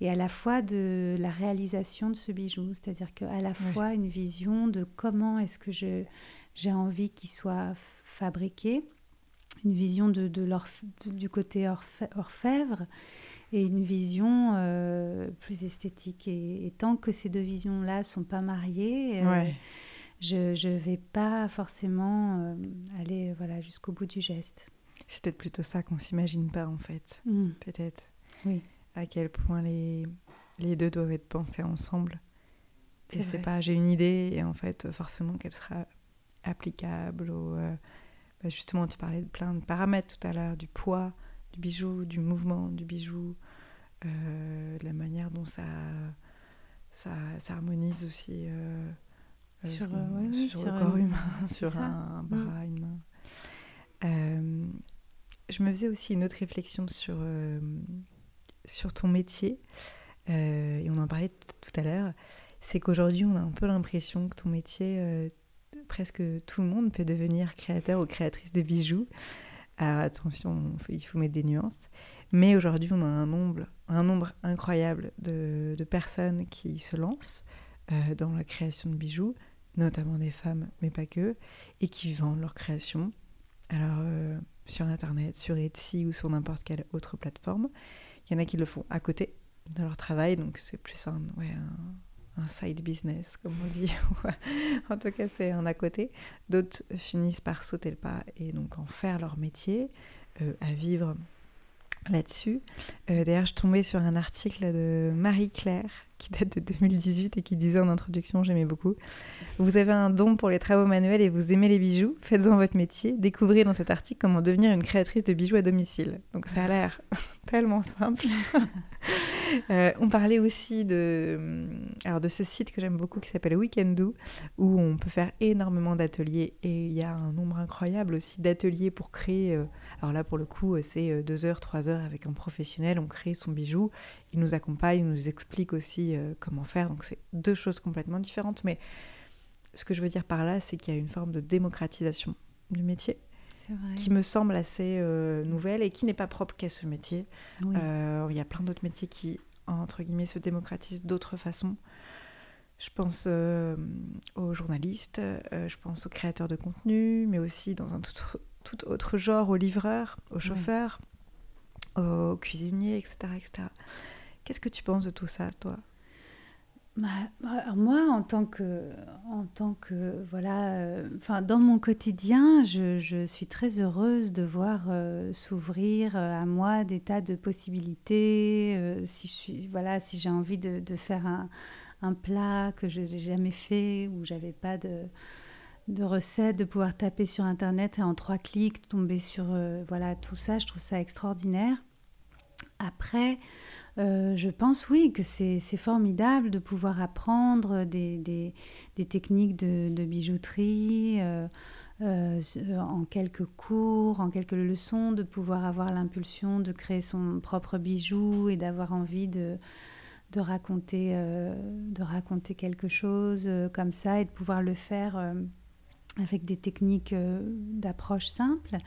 Speaker 2: et à la fois de la réalisation de ce bijou, c'est-à-dire qu'à la fois une vision de comment est-ce que j'ai envie qu'il soit fabriqué, une vision de, du côté orfèvre et une vision euh, plus esthétique. Et, tant que ces deux visions-là sont pas mariées, euh, je ne vais pas forcément euh, aller voilà, jusqu'au bout du geste.
Speaker 1: C'est peut-être plutôt ça qu'on s'imagine pas en fait.
Speaker 2: Mm.
Speaker 1: Peut-être.
Speaker 2: Oui.
Speaker 1: À quel point les, les deux doivent être pensés ensemble. Et c'est pas j'ai une idée et en fait forcément qu'elle sera applicable ou euh, bah, justement tu parlais de plein de paramètres tout à l'heure du poids du bijou du mouvement du bijou euh, de la manière dont ça ça, ça harmonise aussi
Speaker 2: sur,
Speaker 1: le corps humain, sur un, bras, mm. une main. Euh, je me faisais aussi une autre réflexion sur, euh, sur ton métier, euh, et on en parlait tout à l'heure, c'est qu'aujourd'hui on a un peu l'impression que ton métier, presque tout le monde peut devenir créateur ou créatrice de bijoux. Alors attention, il faut mettre des nuances. Mais aujourd'hui on a un nombre, un nombre incroyable de, de personnes qui se lancent dans la création de bijoux notamment des femmes, mais pas que, et qui vendent leurs créations. Alors, euh, sur Internet, sur Etsy ou sur n'importe quelle autre plateforme. Il y en a qui le font à côté de leur travail, donc c'est plus un, ouais, un, side business, comme on dit. en tout cas, c'est un à côté. D'autres finissent par sauter le pas et donc en faire leur métier, euh, à vivre là-dessus. Euh, d'ailleurs, je tombais sur un article de Marie-Claire qui date de 2018 et qui disait en introduction, j'aimais beaucoup, vous avez un don pour les travaux manuels et vous aimez les bijoux, faites-en votre métier, découvrez dans cet article comment devenir une créatrice de bijoux à domicile. Donc ça a l'air tellement simple. Euh, on parlait aussi de, alors de ce site que j'aime beaucoup qui s'appelle Weekendoo, où on peut faire énormément d'ateliers et il y a un nombre incroyable aussi d'ateliers pour créer... Euh, alors là, pour le coup, euh, c'est euh, deux heures, trois heures avec un professionnel, on crée son bijou, il nous accompagne, il nous explique aussi comment faire. Donc c'est deux choses complètement différentes. Mais ce que je veux dire par là, c'est qu'il y a une forme de démocratisation du métier qui me semble assez nouvelle et qui n'est pas propre qu'à ce métier. il y a plein d'autres métiers qui, entre guillemets, se démocratisent d'autres façons. Je pense aux journalistes, je pense aux créateurs de contenu, mais aussi dans un tout, tout autre genre, aux livreurs, aux chauffeurs, aux cuisiniers, etc. etc. Qu'est-ce que tu penses de tout ça, toi?
Speaker 2: Bah, moi, en tant que, en tant que voilà, euh, enfin, dans mon quotidien, je, je, suis très heureuse de voir euh, s'ouvrir euh, à moi des tas de possibilités. si je voilà, si j'ai envie de, de, faire un, un, plat que je n'ai jamais fait ou j'avais pas de de recettes, de pouvoir taper sur Internet et en trois clics tomber sur voilà tout ça. Je trouve ça extraordinaire. Après, je pense oui que c'est formidable de pouvoir apprendre des, techniques de, bijouterie. Euh, en quelques cours, en quelques leçons, de pouvoir avoir l'impulsion de créer son propre bijou et d'avoir envie de, raconter, euh, de raconter quelque chose euh, comme ça et de pouvoir le faire avec des techniques d'approche simples.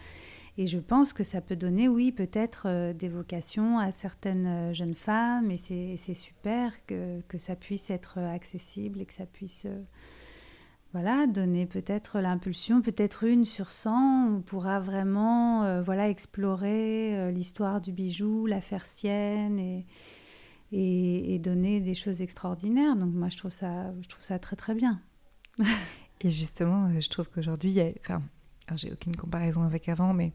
Speaker 2: Et je pense que ça peut donner, oui, peut-être des vocations à certaines jeunes femmes, et c'est super que, ça puisse être accessible et que ça puisse voilà, donner peut-être l'impulsion, peut-être une sur 100, on pourra vraiment euh, voilà, explorer euh, l'histoire du bijou, la faire sienne et, donner des choses extraordinaires. Donc moi, je trouve ça, je trouve ça très très bien.
Speaker 1: et justement, euh, je trouve qu'aujourd'hui, enfin, j'ai aucune comparaison avec avant, mais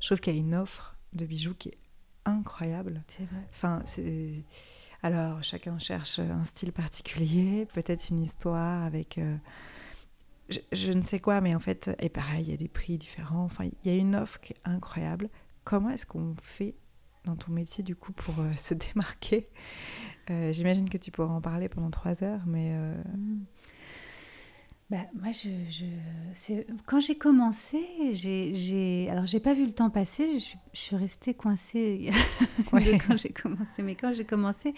Speaker 1: je trouve qu'il y a une offre de bijoux qui est incroyable.
Speaker 2: C'est vrai.
Speaker 1: Enfin, c'est... Alors, chacun cherche un style particulier, peut-être une histoire avec je, ne sais quoi, mais en fait, et pareil, il y a des prix différents. Enfin, il y a une offre qui est incroyable. Comment est-ce qu'on fait dans ton métier, du coup, pour euh, se démarquer? Euh, J'imagine que tu pourras en parler pendant trois heures, mais... Euh, mm.
Speaker 2: Bah, moi, je, je quand j'ai commencé, j'ai, alors j'ai pas vu le temps passer, je, suis restée coincée quand j'ai commencé. Mais quand j'ai commencé,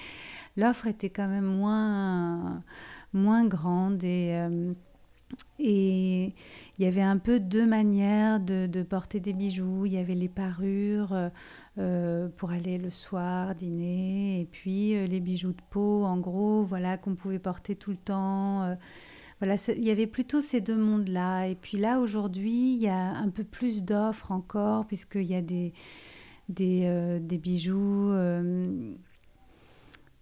Speaker 2: l'offre était quand même moins, moins grande et et il y avait un peu deux manières de, porter des bijoux. Il y avait les parures euh, euh, pour aller le soir dîner, et puis euh, les bijoux de peau, en gros, voilà, qu'on pouvait porter tout le temps. Voilà, il y avait plutôt ces deux mondes-là. Et puis là, aujourd'hui, il y a un peu plus d'offres encore, puisqu'il y a des, des, des bijoux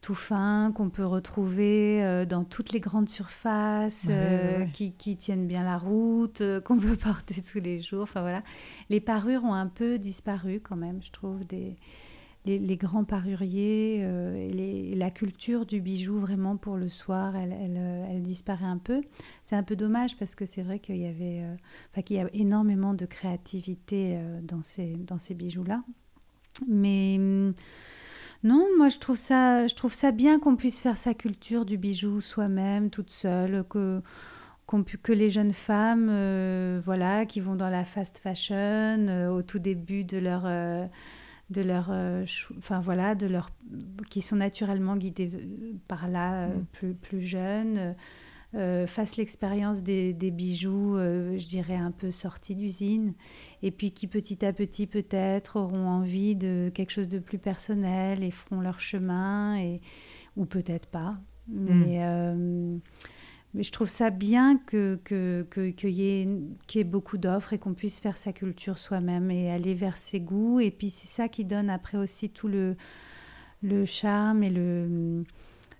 Speaker 2: tout fin qu'on peut retrouver euh, dans toutes les grandes surfaces, euh, Qui, tiennent bien la route, euh, qu'on peut porter tous les jours. Enfin voilà, les parures ont un peu disparu quand même, je trouve, des, les, grands paruriers et, la culture du bijou vraiment pour le soir, elle, elle, disparaît un peu. C'est un peu dommage parce que c'est vrai qu'il y avait, enfin qu'il y a énormément de créativité dans ces dans ces bijoux là, mais hum, non, moi je trouve ça, je trouve ça bien qu'on puisse faire sa culture du bijou soi-même, toute seule, que, que les jeunes femmes, euh, voilà, qui vont dans la fast fashion euh, au tout début de leur, euh, de leur, enfin voilà, de leur, qui sont naturellement guidées par là, mm. plus plus jeunes. Euh, fassent l'expérience des, bijoux, euh, je dirais, un peu sortis d'usine, et puis qui petit à petit peut-être auront envie de quelque chose de plus personnel et feront leur chemin, et, ou peut-être pas. Mais, hmm. Mais, je trouve ça bien qu'il que, que, y, ait, beaucoup d'offres et qu'on puisse faire sa culture soi-même et aller vers ses goûts. Et puis c'est ça qui donne après aussi tout le, charme et le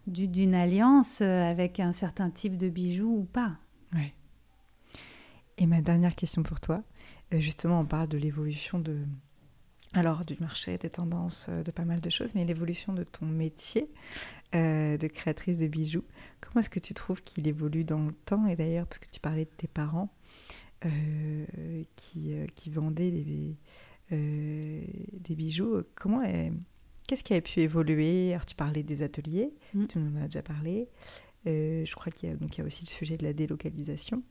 Speaker 2: d'une alliance avec un certain type de bijoux ou pas.
Speaker 1: Ouais. Et ma dernière question pour toi, euh, justement, on parle de l'évolution de, alors du marché, des tendances, euh, de pas mal de choses, mais l'évolution de ton métier de créatrice de bijoux. Comment est-ce que tu trouves qu'il évolue dans le temps? Et d'ailleurs, parce que tu parlais de tes parents qui, qui vendaient des, des bijoux, comment est Qu'est-ce qui a pu évoluer? Alors, tu parlais des ateliers, mm. tu nous en as déjà parlé. Euh, je crois qu'il y, a, donc, il y a aussi le sujet de la délocalisation.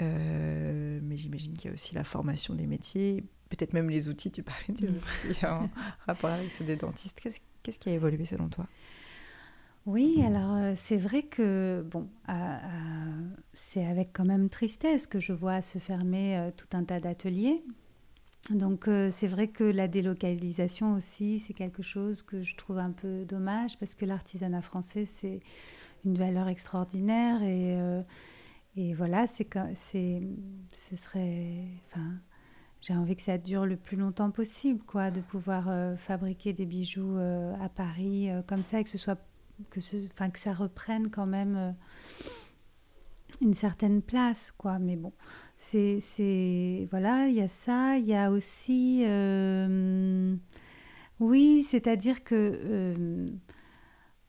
Speaker 1: Euh, mais j'imagine qu'il y a aussi la formation des métiers, peut-être même les outils. Tu parlais des mm. outils en rapport avec ceux des dentistes. Qu'est-ce, qui a évolué selon toi?
Speaker 2: Oui, alors euh, c'est vrai que bon, c'est avec quand même tristesse que je vois se fermer tout un tas d'ateliers donc euh, c'est vrai que la délocalisation aussi, c'est quelque chose que je trouve un peu dommage parce que l'artisanat français, c'est une valeur extraordinaire et, euh, et voilà, c'est ce serait... Enfin, j'ai envie que ça dure le plus longtemps possible, quoi, de pouvoir euh, fabriquer des bijoux à Paris comme ça et que ce soit... Que, ce, enfin, que ça reprenne quand même une certaine place, quoi. Mais bon, c'est voilà, il y a ça, il y a aussi euh, oui, c'est-à-dire que euh,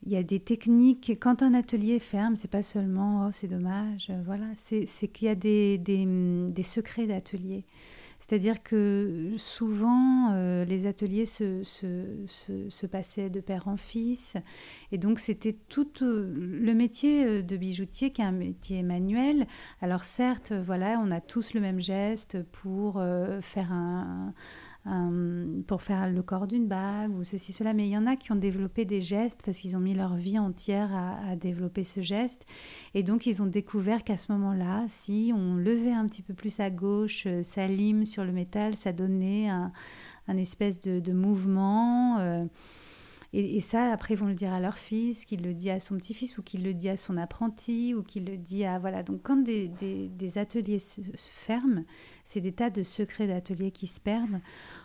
Speaker 2: il y a des techniques. Quand un atelier ferme, c'est pas seulement oh c'est dommage, voilà, c'est qu'il y a des, des, des secrets d'atelier. C'est-à-dire que souvent, euh, les ateliers se, se, se, passaient de père en fils. Et donc, c'était tout euh, le métier euh, de bijoutier qui est un métier manuel. Alors, certes, voilà, on a tous le même geste pour faire un euh, pour faire le corps d'une bague ou ceci, cela. Mais il y en a qui ont développé des gestes parce qu'ils ont mis leur vie entière à, développer ce geste. Et donc, ils ont découvert qu'à ce moment-là, si on levait un petit peu plus à gauche euh, sa lime sur le métal, ça donnait un, espèce de, mouvement. Euh, et, ça, après, ils vont le dire à leur fils, qu'il le dit à son petit-fils, ou qu'il le dit à son apprenti, ou qu'il le dit à... Voilà, donc quand des, ateliers se, ferment, c'est des tas de secrets d'ateliers qui se perdent.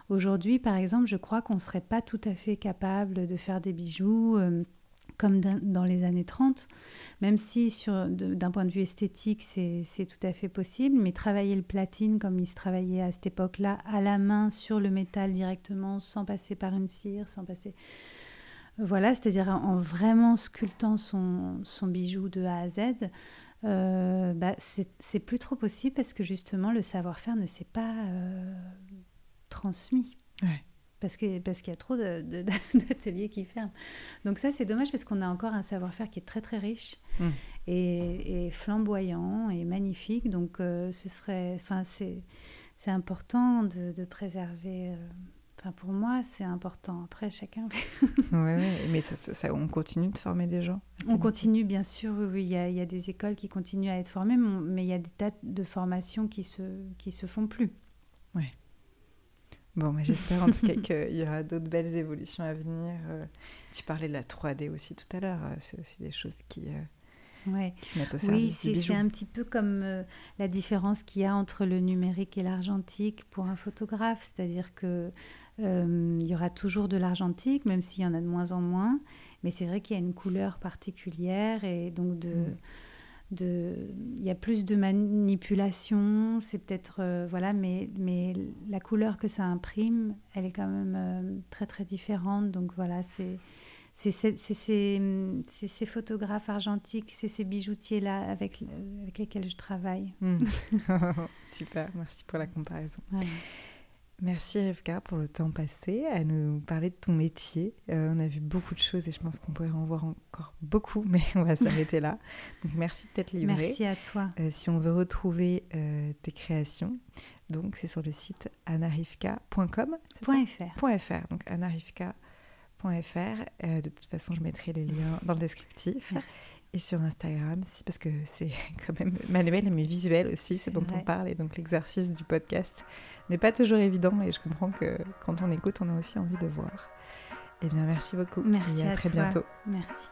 Speaker 2: Aujourd'hui, par exemple, je crois qu'on ne serait pas tout à fait capable de faire des bijoux... Euh, comme dans les années 30, même si d'un point de vue esthétique, c'est tout à fait possible, mais travailler le platine comme il se travaillait à cette époque-là, à la main, sur le métal directement, sans passer par une cire, sans passer... Voilà, c'est-à-dire en vraiment sculptant son, son, bijou de A à Z, euh, bah, c'est plus trop possible parce que justement le savoir-faire ne s'est pas euh, transmis. Parce qu'il parce y a trop d'ateliers qui ferment. Donc ça, c'est dommage parce qu'on a encore un savoir-faire qui est très très riche hmm. et, flamboyant et magnifique. Donc euh, ce serait, enfin c'est important de, de préserver pour moi, c'est important. Après, chacun.
Speaker 1: oui, mais ça, on continue de former des gens.
Speaker 2: On continue, bien sûr. Oui, Il, y a, des écoles qui continuent à être formées, mais il y a des tas de formations qui se qui se font plus.
Speaker 1: Oui. Bon, mais j'espère en tout cas qu'il y aura d'autres belles évolutions à venir. Euh, tu parlais de la 3D aussi tout à l'heure. Euh, c'est aussi des choses qui. Euh,
Speaker 2: Ouais. oui, c'est un petit peu comme euh, la différence qu'il y a entre le numérique et l'argentique pour un photographe, c'est-à-dire que euh, il y aura toujours de l'argentique, même s'il y en a de moins en moins, mais c'est vrai qu'il y a une couleur particulière et donc de, mm. de il y a plus de manipulation, c'est peut-être euh, voilà, mais mais la couleur que ça imprime, elle est quand même très très différente, donc voilà, c'est c'est ces, photographes argentiques, c'est ces bijoutiers-là avec, avec lesquels je travaille. Hmm.
Speaker 1: Super, merci pour la comparaison. Merci Rivka pour le temps passé à nous parler de ton métier. Euh, on a vu beaucoup de choses et je pense qu'on pourrait en voir encore beaucoup, mais on va s'arrêter là. Donc merci de t'être livré.
Speaker 2: Merci à toi.
Speaker 1: Euh, si on veut retrouver euh, tes créations, donc c'est sur le site anarivka.com.
Speaker 2: .fr.
Speaker 1: .fr. Donc euh, de toute façon, je mettrai les liens dans le descriptif. Et sur Instagram, parce que c'est quand même manuel mais visuel aussi, ce dont on parle. Et donc l'exercice du podcast n'est pas toujours évident. Et je comprends que quand on écoute, on a aussi envie de voir. Eh bien, merci beaucoup.
Speaker 2: Merci
Speaker 1: et à, très bientôt.
Speaker 2: Merci.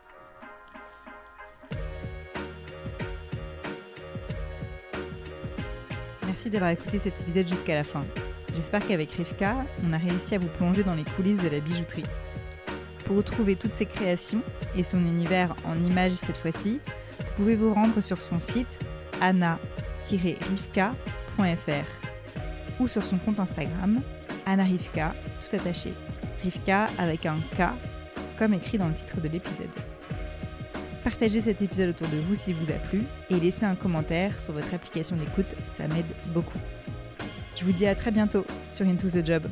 Speaker 1: Merci d'avoir écouté cet épisode jusqu'à la fin. J'espère qu'avec Rivka, on a réussi à vous plonger dans les coulisses de la bijouterie. Pour retrouver toutes ses créations et son univers en images cette fois-ci, vous pouvez vous rendre sur son site anna-rivka.fr ou sur son compte Instagram anna-rivka, tout attaché. Rivka avec un K, comme écrit dans le titre de l'épisode. Partagez cet épisode autour de vous s'il vous a plu et laissez un commentaire sur votre application d'écoute, ça m'aide beaucoup. Je vous dis à très bientôt sur Into the Job.